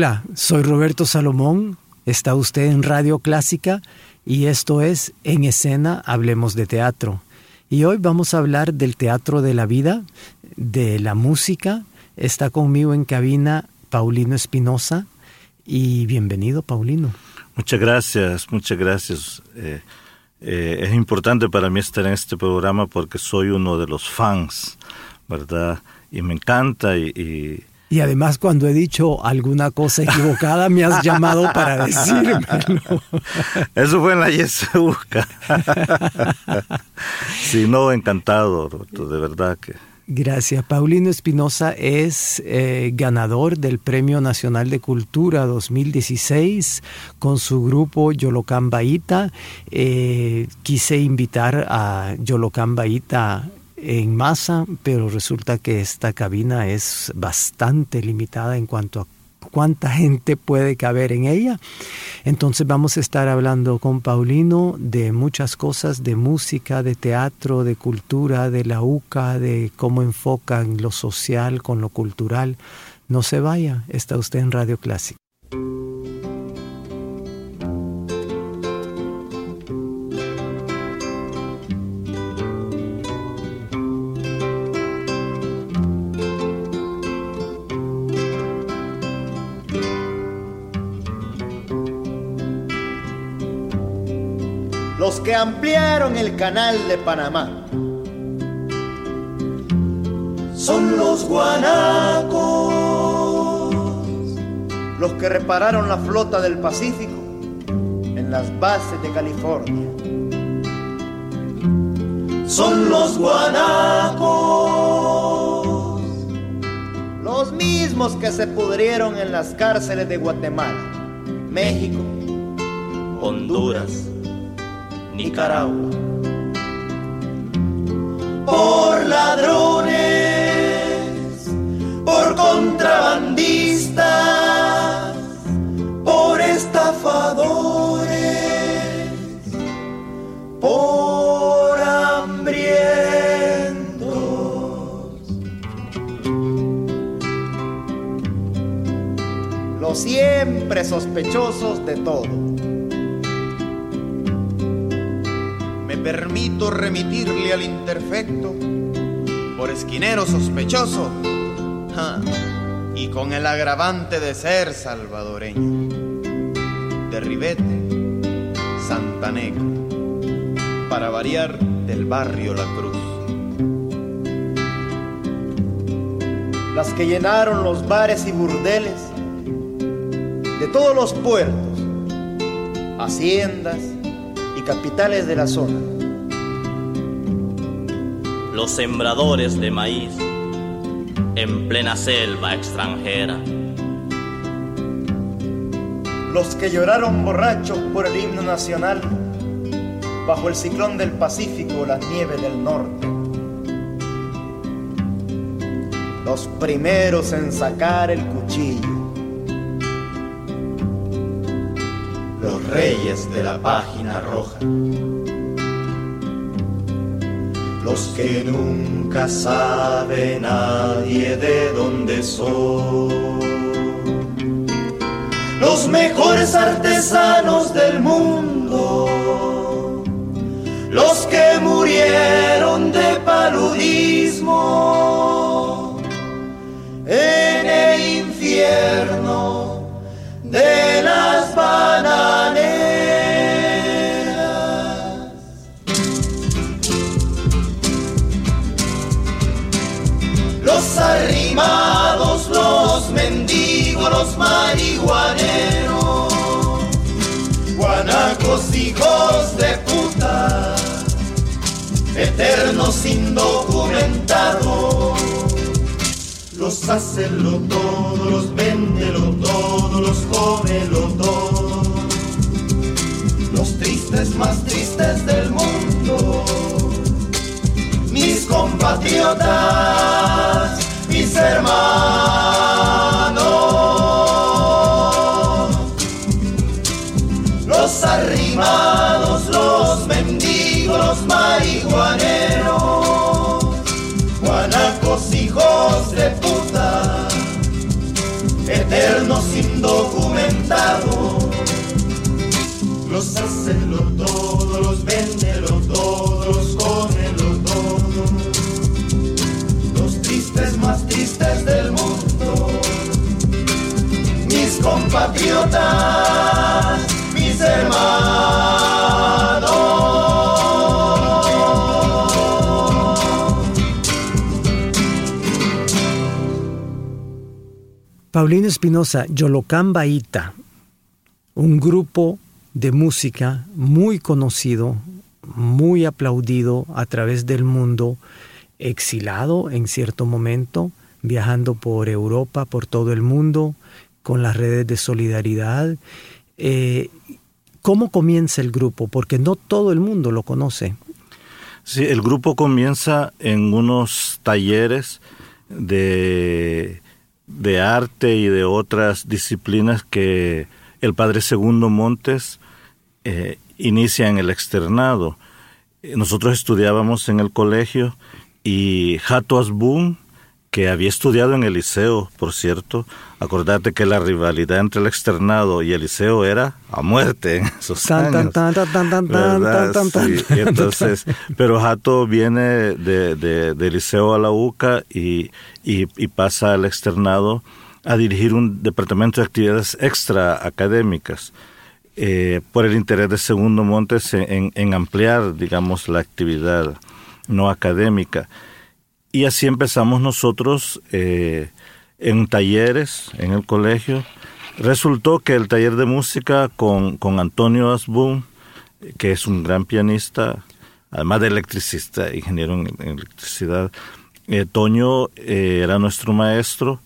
Hola, soy Roberto Salomón, está usted en Radio Clásica y esto es En Escena Hablemos de Teatro. Y hoy vamos a hablar del teatro de la vida, de la música. Está conmigo en cabina Paulino Espinosa y bienvenido Paulino. Muchas gracias, muchas gracias. Eh, eh, es importante para mí estar en este programa porque soy uno de los fans, ¿verdad? Y me encanta y y además cuando he dicho alguna cosa equivocada me has llamado para decírmelo. Eso fue en la Yesuca. sí, no, encantado, de verdad que... Gracias. Paulino Espinosa es eh, ganador del Premio Nacional de Cultura 2016 con su grupo Yolocán Baita. Eh, quise invitar a Yolocán Baita en masa, pero resulta que esta cabina es bastante limitada en cuanto a cuánta gente puede caber en ella. Entonces vamos a estar hablando con Paulino de muchas cosas, de música, de teatro, de cultura, de la UCA, de cómo enfocan lo social con lo cultural. No se vaya, está usted en Radio Clásica. Que ampliaron el canal de Panamá. Son los guanacos, los que repararon la flota del Pacífico en las bases de California. Son los guanacos, los mismos que se pudrieron en las cárceles de Guatemala, México, Honduras Nicaragua. Por ladrones, por contrabandistas, por estafadores, por hambrientos. Los siempre sospechosos de todo permito remitirle al imperfecto por esquinero sospechoso y con el agravante de ser salvadoreño. De Ribete, Santa Negra, para variar del barrio La Cruz. Las que llenaron los bares y burdeles de todos los puertos, haciendas, capitales de la zona. Los sembradores de maíz en plena selva extranjera. Los que lloraron borrachos por el himno nacional bajo el ciclón del Pacífico, las nieves del norte. Los primeros en sacar el cuchillo reyes de la roja. Los que nunca sabe nadie de dónde son. Los mejores artesanos del mundo. Los que murieron de paludismo en el infierno de las arrimados, los mendigos los marihuaneros, guanacos hijos de puta, eternos indocumentados. Los hacenlo todo, los vendelo todo, los comelo todo. Los tristes más tristes del mundo mis compatriotas, mis hermanos. Los arrimados, los mendigos, los marihuaneros, guanacos hijos de puta, eternos indocumentados. Los compatriotas, mis hermanos. Paulino Espinosa, Yolocán Baita, un grupo de música muy conocido, muy aplaudido a través del mundo, exilado en cierto momento, viajando por Europa, por todo el mundo, con las redes de solidaridad. Eh, ¿Cómo comienza el grupo? Porque no todo el mundo lo conoce. Sí, el grupo comienza en unos talleres de, de arte y de otras disciplinas que el padre Segundo Montes eh, inicia en el externado. Nosotros estudiábamos en el colegio y Jato Asbun, que había estudiado en el liceo, por cierto, acordate que la rivalidad entre el externado y el liceo era a muerte en esos años. entonces, pero Jato viene de, de, del liceo a la UCA y, y, y pasa al externado a dirigir un departamento de actividades extra académicas eh, por el interés de Segundo Montes en, en, ampliar, digamos, la actividad no académica. Y así empezamos nosotros eh, en talleres en el colegio. Resultó que el taller de música con, con Antonio Asbun, que es un gran pianista, además de electricista, ingeniero en, electricidad, eh, Toño eh, era nuestro maestro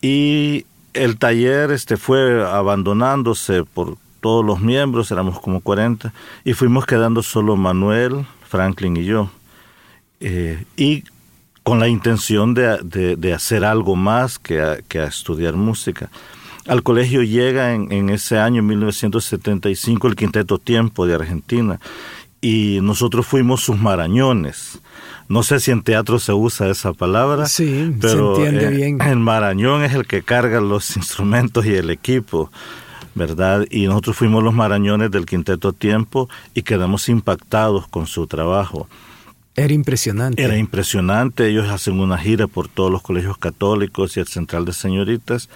y el taller este fue abandonándose por todos los miembros, éramos como 40, y fuimos quedando solo Manuel, Franklin y yo. Y con la intención de, de, de, hacer algo más que a, que a estudiar música. Al colegio llega en, en, ese año 1975 el Quinteto Tiempo de Argentina y nosotros fuimos sus marañones. No sé si en teatro se usa esa palabra, sí, pero se entiende eh, bien. el marañón es el que carga los instrumentos y el equipo, ¿verdad? Y nosotros fuimos los marañones del Quinteto Tiempo y quedamos impactados con su trabajo. Era impresionante. Era impresionante. Ellos hacen una gira por todos los colegios católicos y el Central de Señoritas.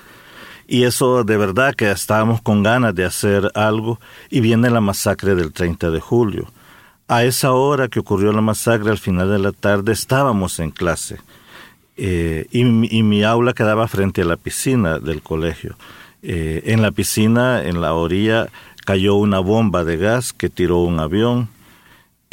Y eso de verdad que estábamos con ganas de hacer algo. Y viene la masacre del 30 de julio. A esa hora que ocurrió la masacre, al final de la tarde, estábamos en clase. Eh, y, mi aula quedaba frente a la piscina del colegio. Eh, en la piscina, en la orilla, cayó una bomba de gas que tiró un avión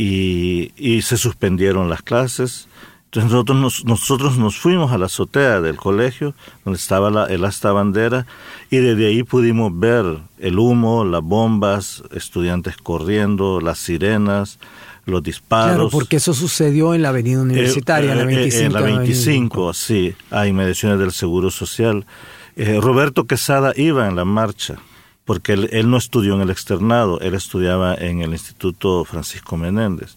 y, y se suspendieron las clases. Entonces nosotros nos, nosotros nos fuimos a la azotea del colegio, donde estaba la, el asta bandera, y desde ahí pudimos ver el humo, las bombas, estudiantes corriendo, las sirenas, los disparos. Claro, porque eso sucedió en la avenida universitaria, eh, en la 25. En la 25, sí, a inmediaciones del Seguro Social. Eh, Roberto Quesada iba en la marcha, porque él, él, no estudió en el externado, él estudiaba en el Instituto Francisco Menéndez.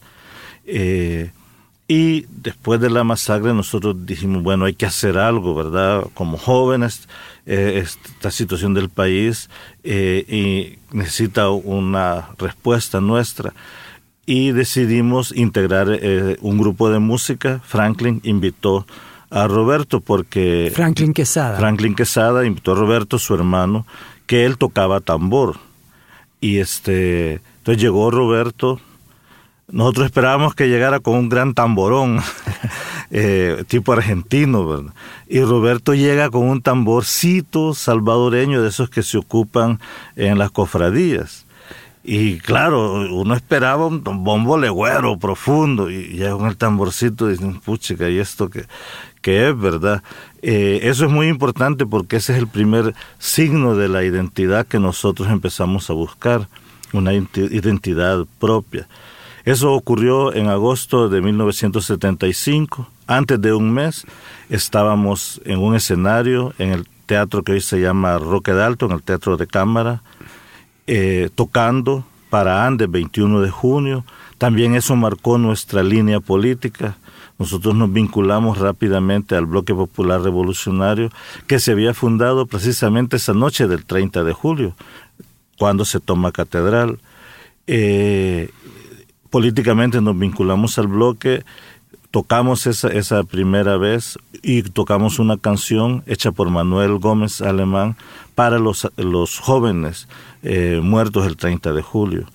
Eh, y después de la masacre nosotros dijimos, bueno, hay que hacer algo, ¿verdad? Como jóvenes, eh, esta situación del país eh, y necesita una respuesta nuestra. Y decidimos integrar eh, un grupo de música. Franklin invitó a Roberto porque... Franklin Quesada. Franklin Quesada invitó a Roberto, su hermano, que él tocaba tambor. Y este, entonces llegó Roberto, nosotros esperábamos que llegara con un gran tamborón eh, tipo argentino, ¿verdad? Y Roberto llega con un tamborcito salvadoreño de esos que se ocupan en las cofradías. Y claro, uno esperaba un bombo legüero profundo y llega con el tamborcito dicen, puchica, ¿y esto qué, qué es, verdad? Eh, eso es muy importante porque ese es el primer signo de la identidad que nosotros empezamos a buscar, una identidad propia. Eso ocurrió en agosto de 1975. Antes de un mes estábamos en un escenario en el teatro que hoy se llama Roque Dalton, el teatro de cámara, eh, tocando para Andes 21 de junio. También eso marcó nuestra línea política. Nosotros nos vinculamos rápidamente al Bloque Popular Revolucionario que se había fundado precisamente esa noche del 30 de julio, cuando se toma catedral. Eh, políticamente nos vinculamos al bloque, tocamos esa, primera vez y tocamos una canción hecha por Manuel Gómez Alemán para los, los jóvenes eh, muertos el 30 de julio.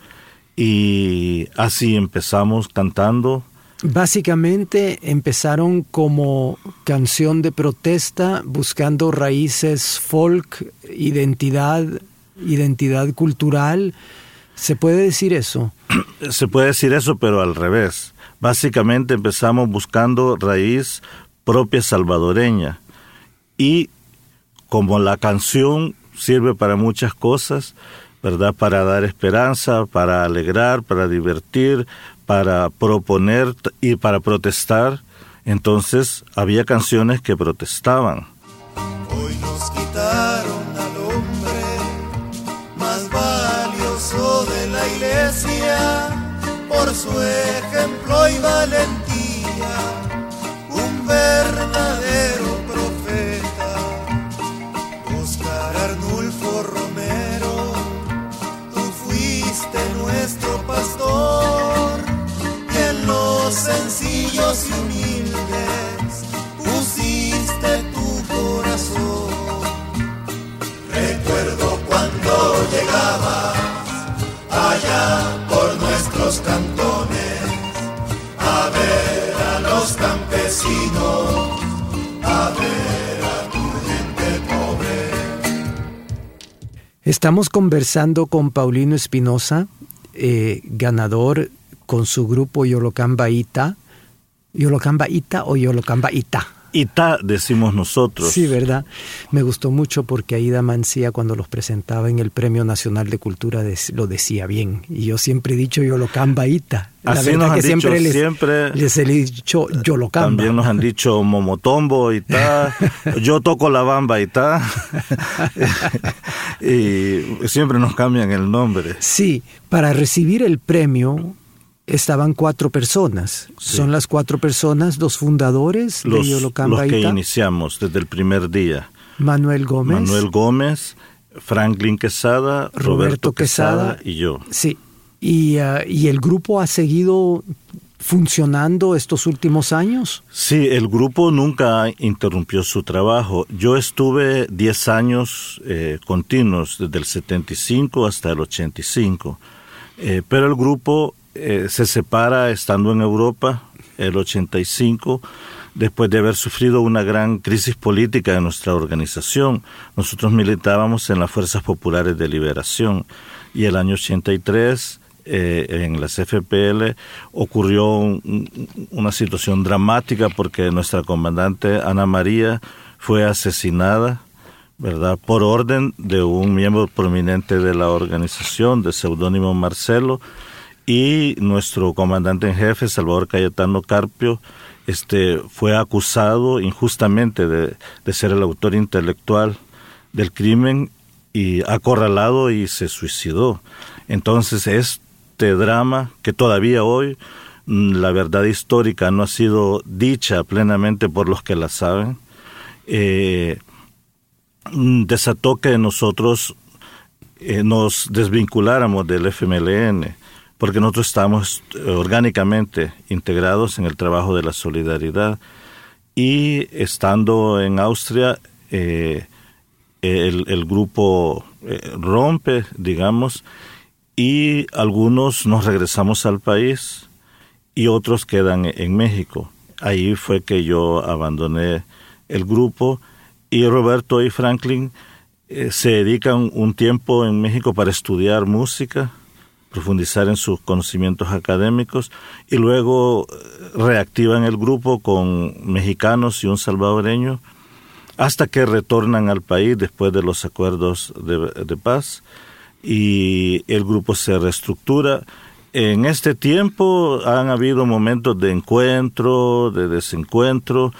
Y así empezamos cantando. Básicamente empezaron como canción de protesta, buscando raíces folk, identidad, identidad cultural. ¿Se puede decir eso? Se puede decir eso, pero al revés. Básicamente empezamos buscando raíz propia salvadoreña. Y como la canción sirve para muchas cosas, ¿verdad? Para dar esperanza, para alegrar, para divertir, para proponer y para protestar. Entonces había canciones que protestaban. Hoy nos quitaron al hombre más valioso de la iglesia por su ejemplo y valentía, un y humildes pusiste tu corazón. Recuerdo cuando llegabas allá por nuestros cantones a ver a los campesinos, a ver a tu gente pobre. Estamos conversando con Paulino Espinosa, eh, ganador con su grupo Yolocamba Ita. ¿Yolocamba Ita o Yolocamba Ita? Ita decimos nosotros. Sí, ¿verdad? Me gustó mucho porque Aida Mancía cuando los presentaba en el Premio Nacional de Cultura lo decía bien. Y yo siempre he dicho Yolocamba Ita. La Así nos han que dicho, siempre les, siempre les he dicho Yolocamba. También nos han dicho Momotombo Ita. yo toco la bamba Ita. y siempre nos cambian el nombre. Sí, para recibir el premio estaban cuatro personas. Son las cuatro personas, los fundadores los, de Los que iniciamos desde el primer día. Manuel Gómez. Manuel Gómez, Franklin Quesada, Roberto, Quesada, y yo. Sí. Y, uh, y el grupo ha seguido funcionando estos últimos años? Sí, el grupo nunca interrumpió su trabajo. Yo estuve 10 años eh, continuos, desde el 75 hasta el 85, eh, pero el grupo eh, se separa estando en Europa el 85 después de haber sufrido una gran crisis política en nuestra organización. Nosotros militábamos en las Fuerzas Populares de Liberación y el año 83 eh, en las FPL ocurrió una situación dramática porque nuestra comandante Ana María fue asesinada, ¿verdad? Por orden de un miembro prominente de la organización, de seudónimo Marcelo, y nuestro comandante en jefe, Salvador Cayetano Carpio, este, fue acusado injustamente de, ser el autor intelectual del crimen y acorralado y se suicidó. Entonces este drama que todavía hoy mm, la verdad histórica no ha sido dicha plenamente por los que la saben, eh, desató que nosotros eh, nos desvinculáramos del FMLN porque nosotros estamos eh, orgánicamente integrados en el trabajo de la solidaridad y estando en Austria, eh, el, grupo eh, rompe, digamos, y algunos nos regresamos al país y otros quedan en México. ahí fue que yo abandoné el grupo y Roberto y Franklin se dedican un tiempo en México para estudiar música, profundizar en sus conocimientos académicos y luego eh, reactivan el grupo con mexicanos y un salvadoreño hasta que retornan al país después de los acuerdos de, paz y el grupo se reestructura. En este tiempo han habido momentos de encuentro, de desencuentro,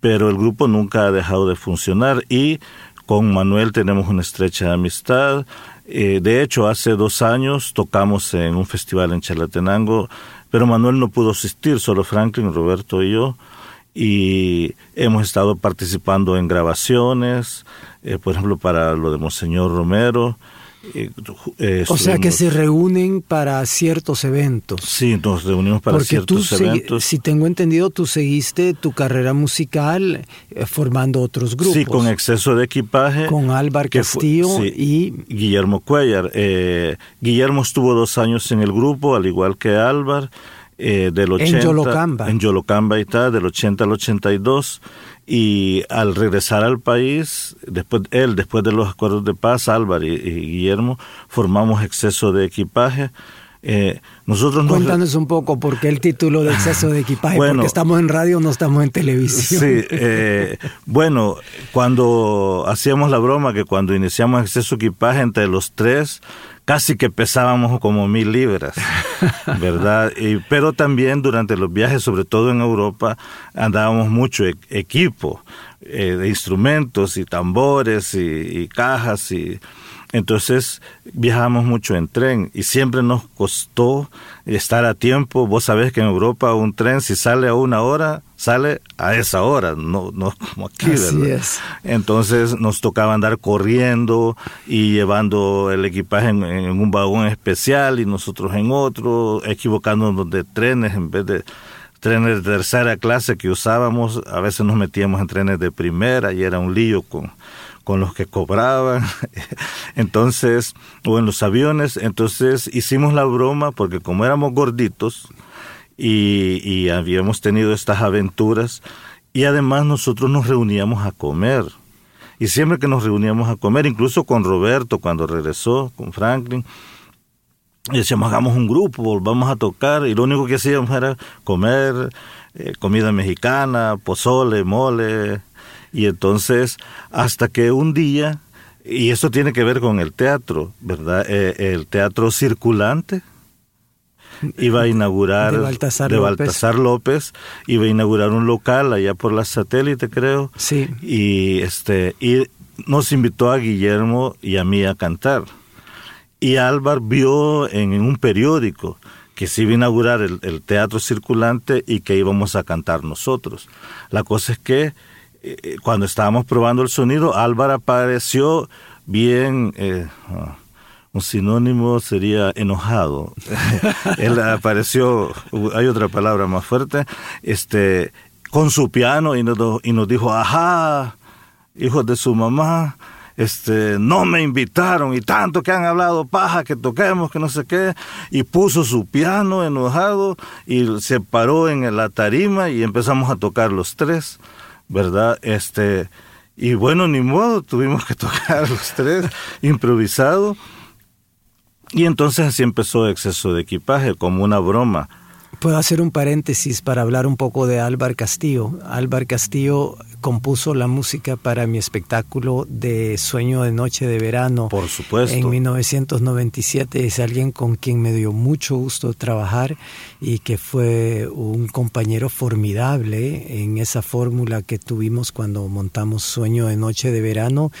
pero el grupo nunca ha dejado de funcionar y con Manuel tenemos una estrecha amistad. Eh, de hecho, hace dos años tocamos en un festival en Chalatenango, pero Manuel no pudo asistir, solo Franklin, Roberto y yo. Y hemos estado participando en grabaciones, eh, por ejemplo, para lo de Monseñor Romero. Eh, o sea que se reúnen para ciertos eventos. Sí, nos reunimos para ciertos eventos. Si tengo entendido, tú seguiste tu carrera musical eh, formando otros grupos. Sí, con exceso de equipaje. Con Álvaro Castillo y... Guillermo Cuellar. Eh, Guillermo estuvo dos años en el grupo, al igual que Álvaro. del 80, en Yolocamba. En Yolocamba y tal, del 80 al 82 y al regresar al país, después él, después de los acuerdos de paz, Álvaro y, Guillermo, formamos exceso de equipaje. Eh, nosotros Cuéntanos un poco por qué el título de exceso de equipaje, porque estamos en radio, no estamos en televisión. Sí, eh, bueno, cuando hacíamos la broma que cuando iniciamos exceso de equipaje entre los tres, casi que pesábamos como mil libras, ¿verdad? Y, pero también durante los viajes, sobre todo en Europa, andábamos mucho e-, equipo eh, de instrumentos y tambores y, cajas y entonces viajábamos mucho en tren y siempre nos costó estar a tiempo. Vos sabés que en Europa un tren si sale a una hora, sale a esa hora, no, no como aquí, ¿verdad? Entonces nos tocaba andar corriendo y llevando el equipaje en, un vagón especial y nosotros en otro, equivocándonos de trenes en vez de trenes de tercera clase que usábamos, a veces nos metíamos en trenes de primera y era un lío con con los que cobraban, entonces, o en los aviones, entonces hicimos la broma porque como éramos gorditos y, habíamos tenido estas aventuras, y además nosotros nos reuníamos a comer. Y siempre que nos reuníamos a comer, incluso con Roberto cuando regresó, con Franklin, decíamos, hagamos un grupo, volvamos a tocar, y lo único que hacíamos era comer eh, comida mexicana, pozole, mole, y entonces, hasta que un día, y esto tiene que ver con el teatro, ¿verdad? Eh, el teatro circulante iba a inaugurar de Baltasar, López. iba a inaugurar un local allá por la satélite creo sí y este y nos invitó a Guillermo y a mí a cantar y Álvaro vio en, un periódico que se iba a inaugurar el teatro circulante y que íbamos a cantar nosotros la cosa es que eh, cuando estábamos probando el sonido, Álvaro apareció bien, eh, ah, un sinónimo sería enojado. Él apareció, hay otra palabra más fuerte, este, con su piano y nos, y nos dijo, ajá, hijos de su mamá, este, no me invitaron y tanto que han hablado paja que toquemos, que no sé qué, y puso su piano enojado y se paró en la tarima y empezamos a tocar los tres. ¿Verdad? Este, y bueno, ni modo, tuvimos que tocar los tres, improvisado. Y entonces así empezó exceso de equipaje, como una broma. Puedo hacer un paréntesis para hablar un poco de Álvaro Castillo. Álvaro Castillo compuso la música para mi espectáculo de Sueño de Noche de Verano. Por supuesto. En 1997 es alguien con quien me dio mucho gusto trabajar y que fue un compañero formidable en esa fórmula que tuvimos cuando montamos Sueño de Noche de Verano.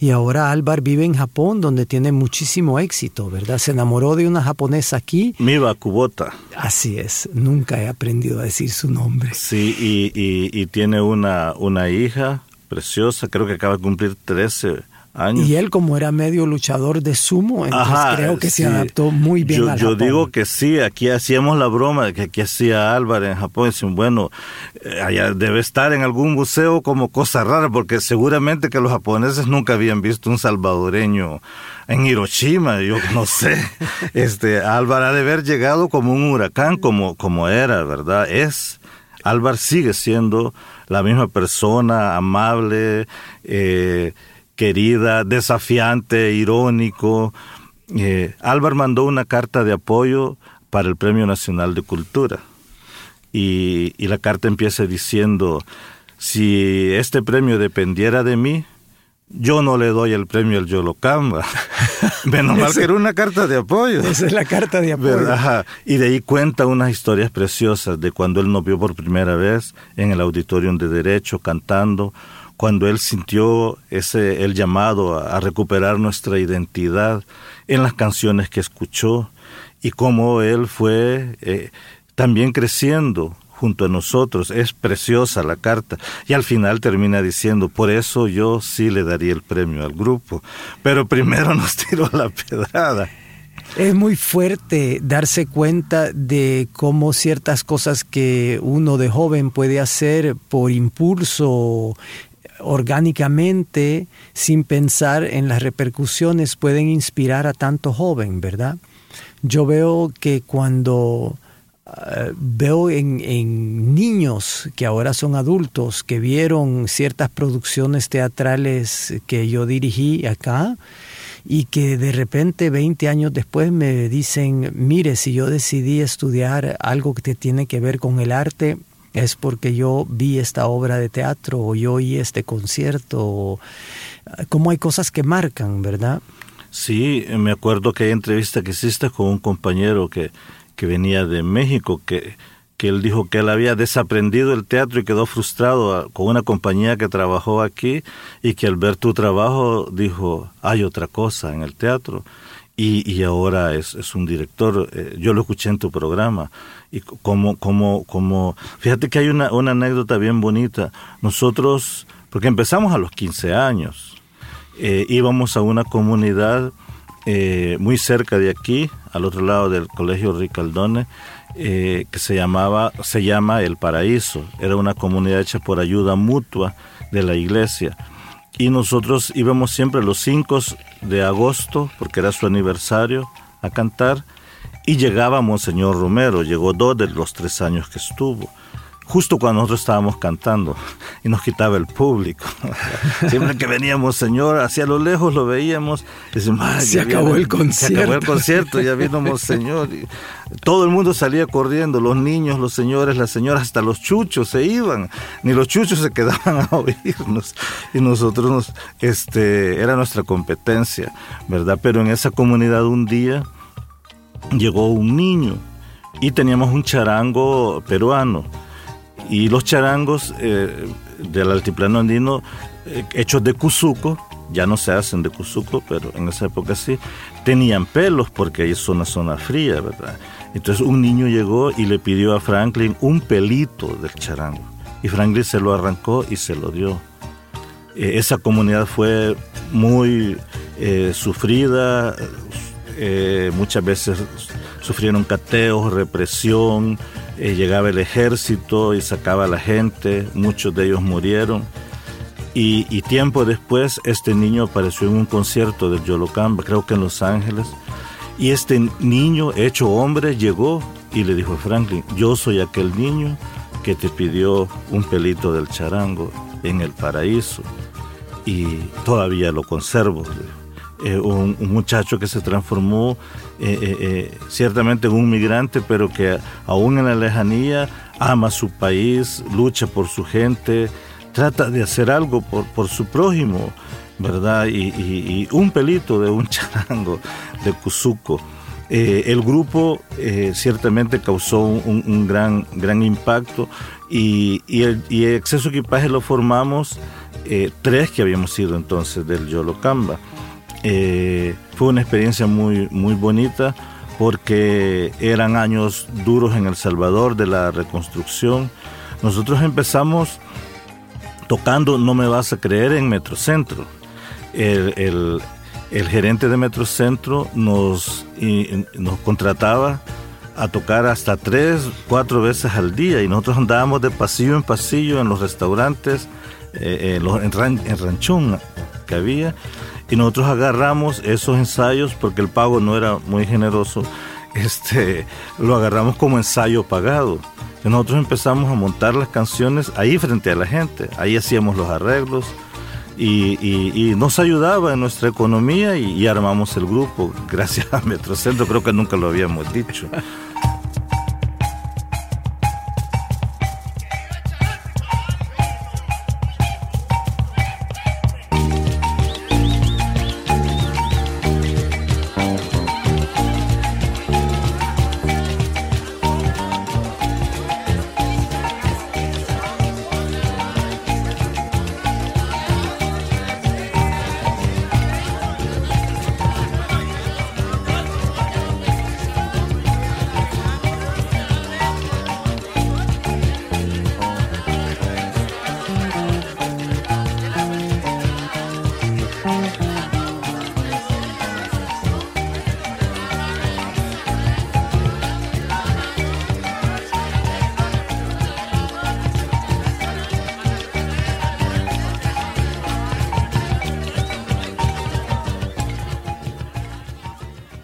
Y ahora Álvaro vive en Japón, donde tiene muchísimo éxito, ¿verdad? Se enamoró de una japonesa aquí. Miba Kubota. Así es, nunca he aprendido a decir su nombre. Sí, y, y, y tiene una, una hija preciosa, creo que acaba de cumplir 13 años. Y él como era medio luchador de sumo, entonces creo que se adaptó muy bien yo, al Yo digo que sí, aquí hacíamos la broma de que aquí hacía Álvaro en Japón, decían, bueno, eh, allá debe estar en algún museo como cosa rara, porque seguramente que los japoneses nunca habían visto un salvadoreño en Hiroshima, yo no sé. Este Álvaro ha de haber llegado como un huracán, como, como era, ¿verdad? Es Álvar sigue siendo la misma persona, amable, eh, querida, desafiante, irónico. Eh, mandó una carta de apoyo para el Premio Nacional de Cultura. Y, y la carta empieza diciendo, si este premio dependiera de mí, yo no le doy el premio al Yolocamba. Menos mal que era una carta de apoyo. Esa es la carta de apoyo. Y de ahí cuenta unas historias preciosas de cuando él nos vio por primera vez en el auditorium de Derecho cantando, cuando él sintió ese el llamado a, a recuperar nuestra identidad en las canciones que escuchó y cómo él fue eh, también creciendo junto a nosotros. Es preciosa la carta. Y al final termina diciendo, por eso yo sí le daría el premio al grupo. Pero primero nos tiró la pedrada. Es muy fuerte darse cuenta de cómo ciertas cosas que uno de joven puede hacer por impulso orgánicamente, sin pensar en las repercusiones, pueden inspirar a tanto joven, ¿verdad? Yo veo que cuando veo en, en, niños que ahora son adultos, que vieron ciertas producciones teatrales que yo dirigí acá, y que de repente 20 años después me dicen, mire, si yo decidí estudiar algo que tiene que ver con el arte, es porque yo vi esta obra de teatro o yo oí este concierto, o, como hay cosas que marcan, ¿verdad? Sí, me acuerdo que hay entrevista que hiciste con un compañero que, que venía de México, que, que él dijo que él había desaprendido el teatro y quedó frustrado con una compañía que trabajó aquí y que al ver tu trabajo dijo, hay otra cosa en el teatro. Y, y ahora es, es, un director, eh, yo lo escuché en tu programa, y como, como, como, fíjate que hay una, una anécdota bien bonita. Nosotros, porque empezamos a los 15 años, eh, íbamos a una comunidad eh, muy cerca de aquí, al otro lado del Colegio Ricaldone, eh, que se llamaba, se llama El Paraíso. Era una comunidad hecha por ayuda mutua de la iglesia. Y nosotros íbamos siempre los 5 de agosto, porque era su aniversario, a cantar. Y llegaba Monseñor Romero, llegó dos de los tres años que estuvo justo cuando nosotros estábamos cantando y nos quitaba el público. Siempre que veníamos, Señor, hacia lo lejos lo veíamos. Decimos, se acabó el concierto. Se acabó el concierto, ya vino Señor. Y todo el mundo salía corriendo, los niños, los señores, las señoras, hasta los chuchos se iban. Ni los chuchos se quedaban a oírnos. Y nosotros, nos, este, era nuestra competencia, ¿verdad? Pero en esa comunidad un día llegó un niño y teníamos un charango peruano y los charangos eh, del altiplano andino, eh, hechos de cuzuco, ya no se hacen de cuzuco, pero en esa época sí, tenían pelos porque ahí es una zona fría, ¿verdad? Entonces un niño llegó y le pidió a Franklin un pelito del charango. Y Franklin se lo arrancó y se lo dio. Eh, esa comunidad fue muy sufrida, muchas veces sufrieron cateos, represión, llegaba el ejército y sacaba a la gente, muchos de ellos murieron. Y, y, tiempo después este niño apareció en un concierto del Yolocamba, creo que en Los Ángeles, y este niño hecho hombre llegó y le dijo a Franklin, yo soy aquel niño que te pidió un pelito del charango en el paraíso y todavía lo conservo. Eh, un, muchacho que se transformó eh, eh, eh, ciertamente en un migrante, pero que aún en la lejanía ama su país, lucha por su gente, trata de hacer algo por, por su prójimo, ¿verdad? Y, un pelito de un charango de Cuzuco. el grupo ciertamente causó un, gran, gran impacto y, el, y el exceso de equipaje lo formamos tres que habíamos sido entonces del Yolocamba. Eh, fue una experiencia muy, muy bonita porque eran años duros en El Salvador de la reconstrucción. Nosotros empezamos tocando, no me vas a creer, en Metrocentro. El, gerente de Metrocentro nos, nos contrataba a tocar hasta tres, cuatro veces al día y nosotros andábamos de pasillo en pasillo en los restaurantes, eh, en ranchón que había y nosotros agarramos esos ensayos porque el pago no era muy generoso, este, lo agarramos como ensayo pagado. nosotros empezamos a montar las canciones ahí frente a la gente, ahí hacíamos los arreglos y, nos ayudaba en nuestra economía y, y armamos el grupo gracias a Metrocentro, creo que nunca lo habíamos dicho.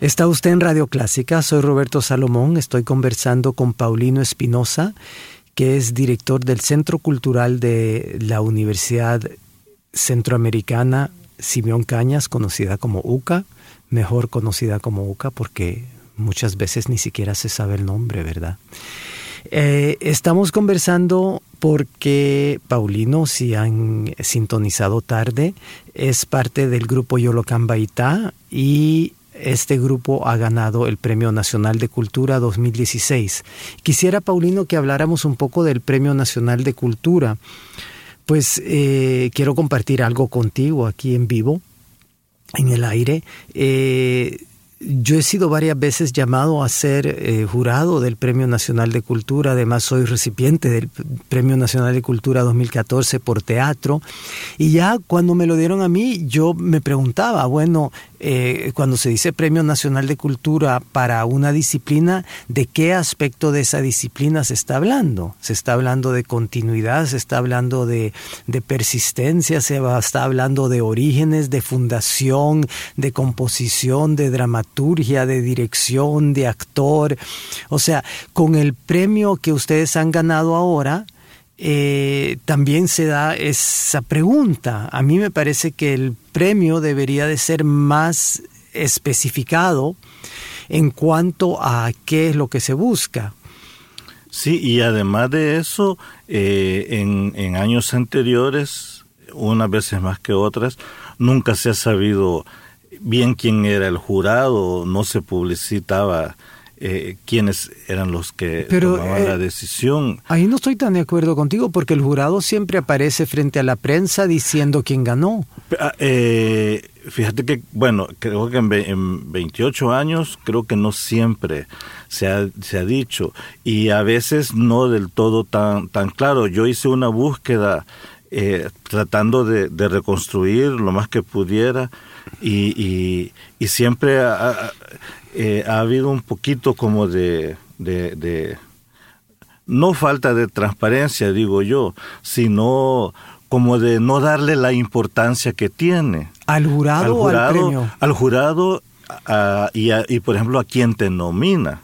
Está usted en Radio Clásica, soy Roberto Salomón, estoy conversando con Paulino Espinosa, que es director del Centro Cultural de la Universidad Centroamericana Simeón Cañas, conocida como UCA, mejor conocida como UCA porque muchas veces ni siquiera se sabe el nombre, ¿verdad? Eh, estamos conversando porque Paulino, si han sintonizado tarde, es parte del grupo Yolocambaitá y este grupo ha ganado el Premio Nacional de Cultura 2016. Quisiera, Paulino, que habláramos un poco del Premio Nacional de Cultura. Pues eh, quiero compartir algo contigo aquí en vivo, en el aire. Eh, yo he sido varias veces llamado a ser eh, jurado del Premio Nacional de Cultura, además soy recipiente del Premio Nacional de Cultura 2014 por teatro, y ya cuando me lo dieron a mí, yo me preguntaba, bueno, eh, cuando se dice Premio Nacional de Cultura para una disciplina, ¿de qué aspecto de esa disciplina se está hablando? ¿Se está hablando de continuidad? ¿Se está hablando de, persistencia? ¿Se está hablando de orígenes, de fundación, de composición, de dramaturgia, de dirección, de actor? O sea, con el premio que ustedes han ganado ahora, eh, también se da esa pregunta. A mí me parece que el premio debería de ser más especificado en cuanto a qué es lo que se busca. Sí, y además de eso, eh, en, en años anteriores, unas veces más que otras, nunca se ha sabido bien quién era el jurado, no se publicitaba eh, quiénes eran los que tomaban la eh, decisión. Ahí no estoy tan de acuerdo contigo porque el jurado siempre aparece frente a la prensa diciendo quién ganó. Ah, eh, fíjate que, bueno, creo que en, 28 años creo que no siempre se ha, se ha dicho y a veces no del todo tan, tan claro. Yo hice una búsqueda tratando de, reconstruir lo más que pudiera y, y, siempre eh, ha habido un poquito como de, de, no falta de transparencia, digo yo, sino como de no darle la importancia que tiene. ¿Al jurado, o al premio? Al jurado y, y, por ejemplo, a quien te nomina.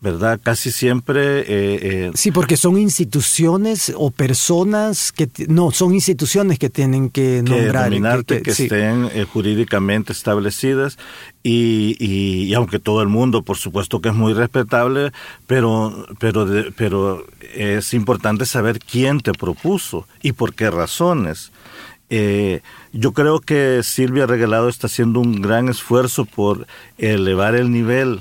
¿Verdad? Casi siempre... Eh, eh, sí, porque son instituciones o personas que... No, son instituciones que tienen que, nombrar. Que, que, estén eh, jurídicamente establecidas y, y, aunque todo el mundo, por supuesto que es muy respetable, pero, pero, pero es importante saber quién te propuso y por qué razones. yo creo que Silvia Regalado está haciendo un gran esfuerzo por elevar el nivel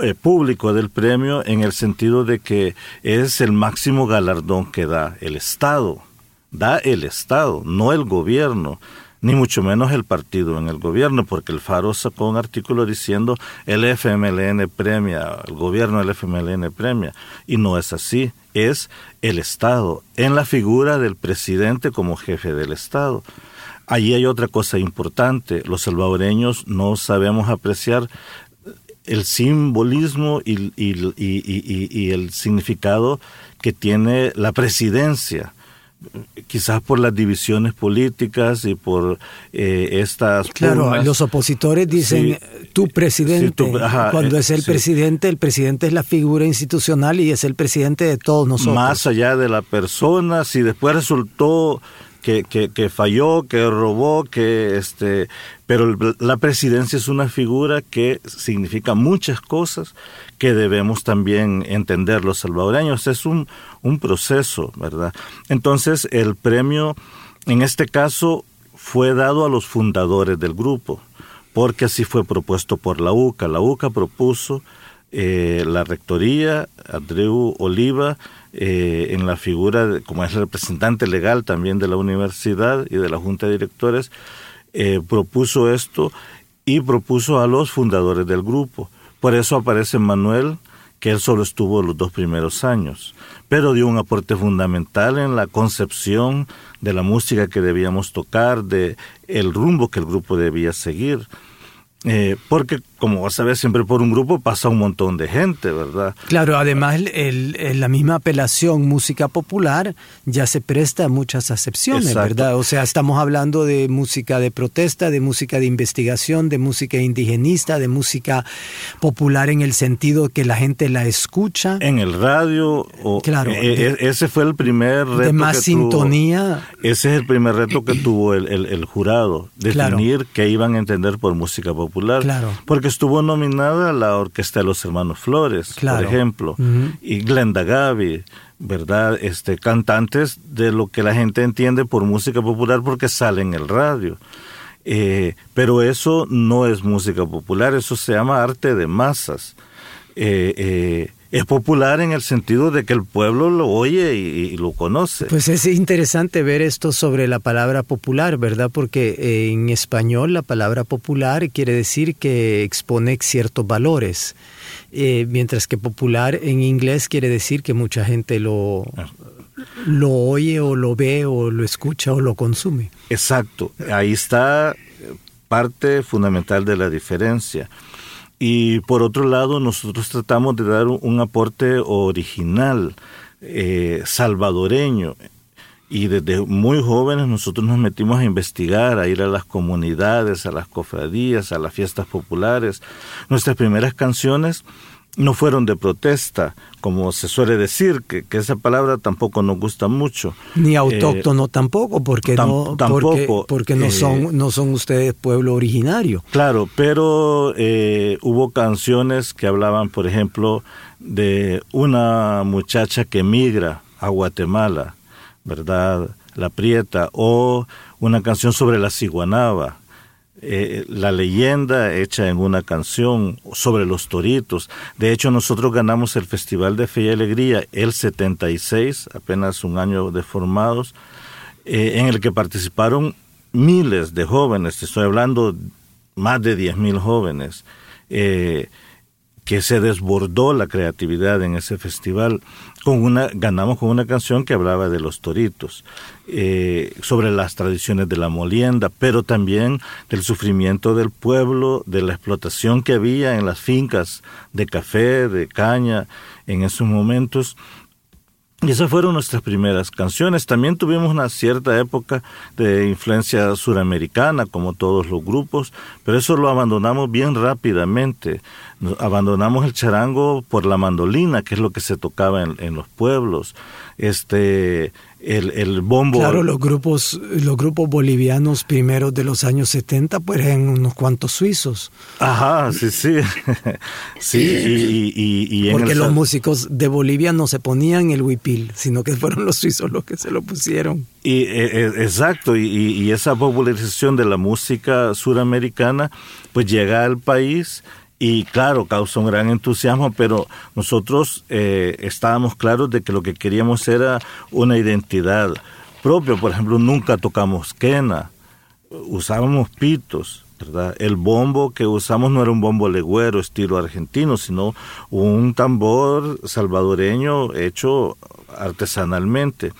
eh, público del premio en el sentido de que es el máximo galardón que da el Estado. Da el Estado, no el gobierno ni mucho menos el partido en el gobierno, porque el Faro sacó un artículo diciendo el FMLN premia, el gobierno del FMLN premia, y no es así, es el Estado, en la figura del presidente como jefe del Estado. Allí hay otra cosa importante, los salvadoreños no sabemos apreciar el simbolismo y, y, y, el significado que tiene la presidencia, quizás por las divisiones políticas y por eh, estas... Claro, los opositores dicen, tu presidente, cuando es el presidente, el presidente es la figura institucional y es el presidente de todos nosotros. Más allá de la persona, si después resultó que, que, falló, que robó, que este, pero la presidencia es una figura que significa muchas cosas que debemos también entender los salvadoreños. Es un, un proceso, ¿verdad? Entonces el premio, en este caso, fue dado a los fundadores del grupo, porque así fue propuesto por la UCA. La UCA propuso eh, la rectoría, Andreu Oliva, eh, en la figura, como es representante legal también de la universidad y de la Junta de Directores, eh, propuso esto y propuso a los fundadores del grupo. Por eso aparece Manuel, que él solo estuvo los dos primeros años, pero dio un aporte fundamental en la concepción de la música que debíamos tocar, de el rumbo que el grupo debía seguir. Eh, porque, como vas a ver, siempre por un grupo pasa un montón de gente, ¿verdad? Claro, además el, la misma apelación música popular ya se presta a muchas acepciones, ¿verdad? O sea, estamos hablando de música de protesta, de música de investigación, de música indigenista, de música popular en el sentido que la gente la escucha. En el radio, o, claro, e, e, ese fue el primer reto. De más sintonía. ese es el primer reto que tuvo el, el, jurado, definir qué iban a entender por música popular Claro. Porque estuvo nominada la Orquesta de los Hermanos Flores, por ejemplo, y Glenda Gaby, ¿verdad? Este, cantantes de lo que la gente entiende por música popular porque sale en el radio. Eh, pero eso no es música popular, eso se llama arte de masas. Eh, eh, es popular en el sentido de que el pueblo lo oye y, lo conoce. Pues es interesante ver esto sobre la palabra popular, ¿verdad? Porque eh, en español la palabra popular quiere decir que expone ciertos valores, eh, mientras que popular en inglés quiere decir que mucha gente lo, lo oye o lo ve o lo escucha o lo consume. Exacto, ahí está parte fundamental de la diferencia. Y por otro lado, nosotros tratamos de dar un aporte original, eh, salvadoreño. Y desde muy jóvenes nosotros nos metimos a investigar, a ir a las comunidades, a las cofradías, a las fiestas populares. Nuestras primeras canciones no fueron de protesta, como se suele decir, que, esa palabra tampoco nos gusta mucho. Ni eh, autóctono tampoco, porque no, tampoco, porque, no, son, eh, no son ustedes pueblo originario. Claro, pero eh, hubo canciones que hablaban, por ejemplo, de una muchacha que migra a Guatemala, ¿verdad? La Prieta, o una canción sobre la ciguanaba, eh, la leyenda hecha en una canción sobre los toritos. De hecho, nosotros ganamos el Festival de Fe y Alegría el 76, apenas un año de formados, eh, en el que participaron miles de jóvenes, estoy hablando más de 10 mil jóvenes. Eh, que se desbordó la creatividad en ese festival. Con una, ganamos con una canción que hablaba de los toritos, eh, sobre las tradiciones de la molienda, pero también del sufrimiento del pueblo, de la explotación que había en las fincas de café, de caña, en esos momentos. Y esas fueron nuestras primeras canciones. También tuvimos una cierta época de influencia suramericana, como todos los grupos, pero eso lo abandonamos bien rápidamente. Abandonamos el charango por la mandolina, que es lo que se tocaba en, en los pueblos. Este, el, el, bombo. Claro, los grupos, los grupos bolivianos primeros de los años 70, pues eran unos cuantos suizos. Ajá, sí, sí. sí, y, y, y Porque los músicos de Bolivia no se ponían el huipil, sino que fueron los suizos los que se lo pusieron. Y, e, e, exacto, y, esa popularización de la música suramericana, pues llega al país y claro, causó un gran entusiasmo, pero nosotros eh, estábamos claros de que lo que queríamos era una identidad propia. Por ejemplo, nunca tocamos quena, usábamos pitos. ¿verdad? El bombo que usamos no era un bombo legüero estilo argentino, sino un tambor salvadoreño hecho artesanalmente.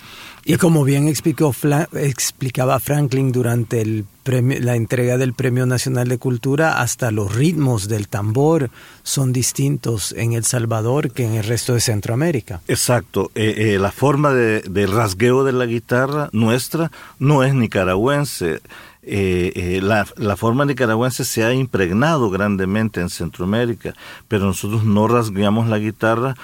Y como bien explicó, explicaba Franklin durante el la entrega del Premio Nacional de Cultura, hasta los ritmos del tambor son distintos en El Salvador que en el resto de Centroamérica. Exacto. Eh, eh, la forma de, rasgueo de la guitarra nuestra no es nicaragüense. Eh, la, la, forma nicaragüense se ha impregnado grandemente en Centroamérica, pero nosotros no rasgueamos la guitarra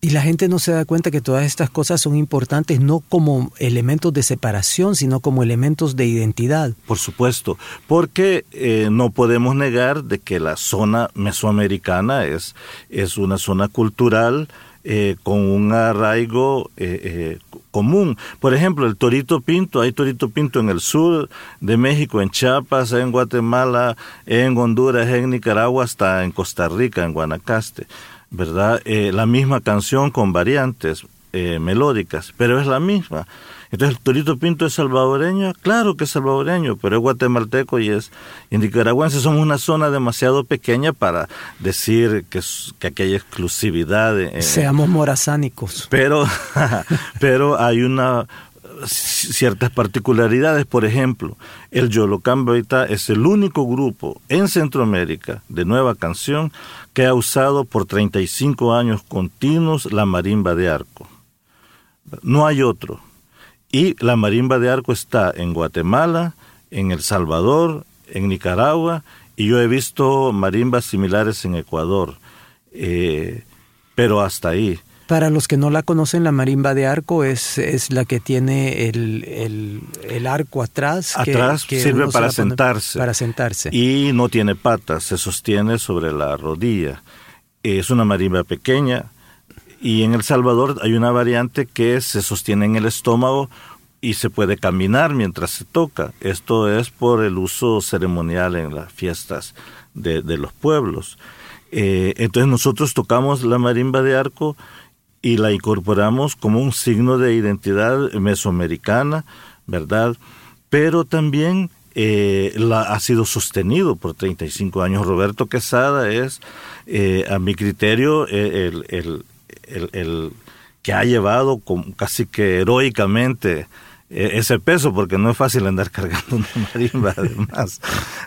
y la gente no se da cuenta que todas estas cosas son importantes no como elementos de separación, sino como elementos de identidad. Por supuesto, porque eh, no podemos negar de que la zona mesoamericana es, es una zona cultural eh, con un arraigo eh, común. Por ejemplo, el torito pinto, hay torito pinto en el sur de México, en Chiapas, en Guatemala, en Honduras, en Nicaragua, hasta en Costa Rica, en Guanacaste. ¿Verdad? Eh, la misma canción con variantes eh, melódicas, pero es la misma. Entonces, el Torito Pinto es salvadoreño, claro que es salvadoreño, pero es guatemalteco y es y nicaragüense. Somos una zona demasiado pequeña para decir que, que aquí hay exclusividad. Seamos morazánicos. Pero, pero hay una ciertas particularidades. Por ejemplo, el Yolocán es el único grupo en Centroamérica de nueva canción que ha usado por 35 años continuos la marimba de arco. No hay otro. Y la marimba de arco está en Guatemala, en El Salvador, en Nicaragua, y yo he visto marimbas similares en Ecuador. Eh, pero hasta ahí. Para los que no la conocen, la marimba de arco es, es la que tiene el, el, arco atrás. Atrás sirve para sentarse. Para sentarse. Y no tiene patas, se sostiene sobre la rodilla. Es una marimba pequeña. Y en El Salvador hay una variante que se sostiene en el estómago y se puede caminar mientras se toca. Esto es por el uso ceremonial en las fiestas de, de los pueblos. Eh, entonces nosotros tocamos la marimba de arco y la incorporamos como un signo de identidad mesoamericana, ¿verdad? Pero también eh, la, ha sido sostenido por 35 años. Roberto Quesada es, eh, a mi criterio, el, el, el, que ha llevado casi que heroicamente e, ese peso, porque no es fácil andar cargando una marimba. Además,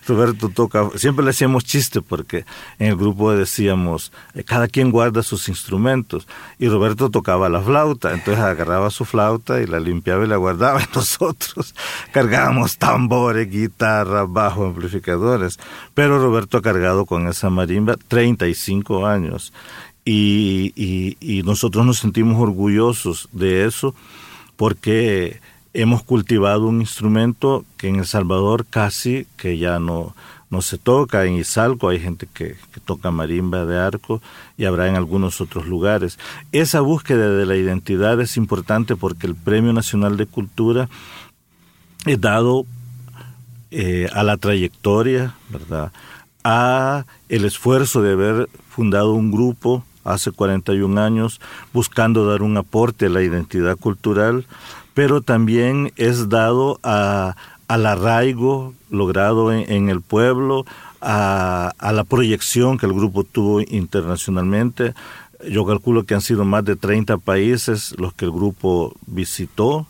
Roberto toca, siempre le hacíamos chiste porque en el grupo decíamos, eh, cada quien guarda sus instrumentos, y Roberto tocaba la flauta, entonces agarraba su flauta y la limpiaba y la guardaba, y nosotros cargábamos tambores, guitarras, bajo, amplificadores, pero Roberto ha cargado con esa marimba 35 años, y, y, y nosotros nos sentimos orgullosos de eso, porque hemos cultivado un instrumento que en El Salvador casi que ya no, no se toca. En Izalco hay gente que, toca marimba de arco y habrá en algunos otros lugares. Esa búsqueda de la identidad es importante porque el Premio Nacional de Cultura es dado eh, a la trayectoria, ¿verdad? A el esfuerzo de haber fundado un grupo hace 41 años buscando dar un aporte a la identidad cultural pero también es dado a, al arraigo logrado en, el pueblo, a, la proyección que el grupo tuvo internacionalmente. Yo calculo que han sido más de 30 países los que el grupo visitó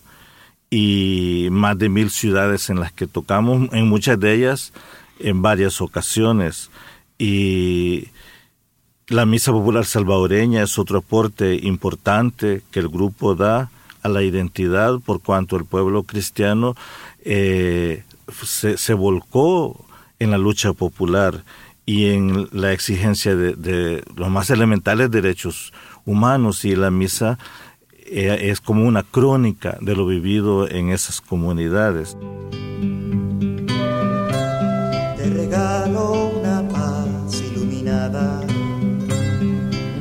y más de mil ciudades en las que tocamos, en muchas de ellas en varias ocasiones. Y la Misa Popular Salvadoreña es otro aporte importante que el grupo da a la identidad por cuanto el pueblo cristiano eh, se, volcó en la lucha popular y en la exigencia de, los más elementales derechos humanos y la misa eh, es como una crónica de lo vivido en esas comunidades. Te regalo una paz iluminada,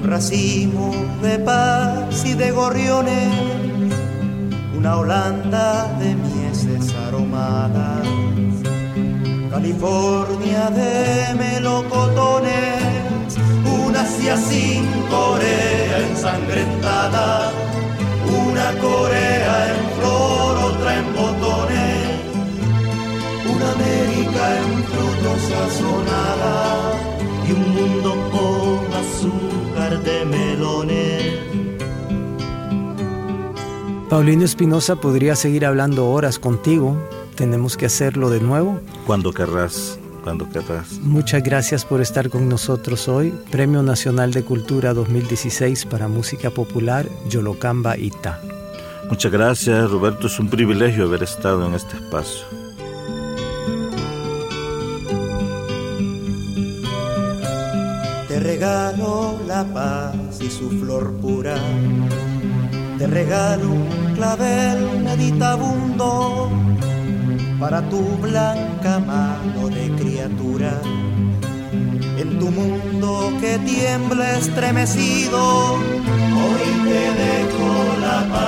racimo de paz y de gorriones una Holanda de mieses aromadas, California de melocotones, una Asia sin Corea ensangrentada, una Corea en flor, otra en botones, una América en frutos sazonada y un mundo con azúcar de melones Paulino Espinosa podría seguir hablando horas contigo. Tenemos que hacerlo de nuevo. Cuando querrás, cuando querrás. Muchas gracias por estar con nosotros hoy. Premio Nacional de Cultura 2016 para Música Popular, Yolocamba Ita. Muchas gracias, Roberto. Es un privilegio haber estado en este espacio. Te regalo la paz y su flor pura te regalo un clavel meditabundo para tu blanca mano de criatura. En tu mundo que tiembla estremecido, hoy te dejo la paz